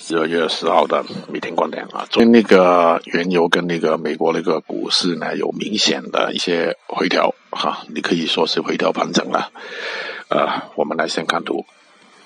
十二月十号的每天观点啊昨天那个原油跟那个美国那个股市呢有明显的一些回调哈你可以说是回调盘整了。啊我们来先看图。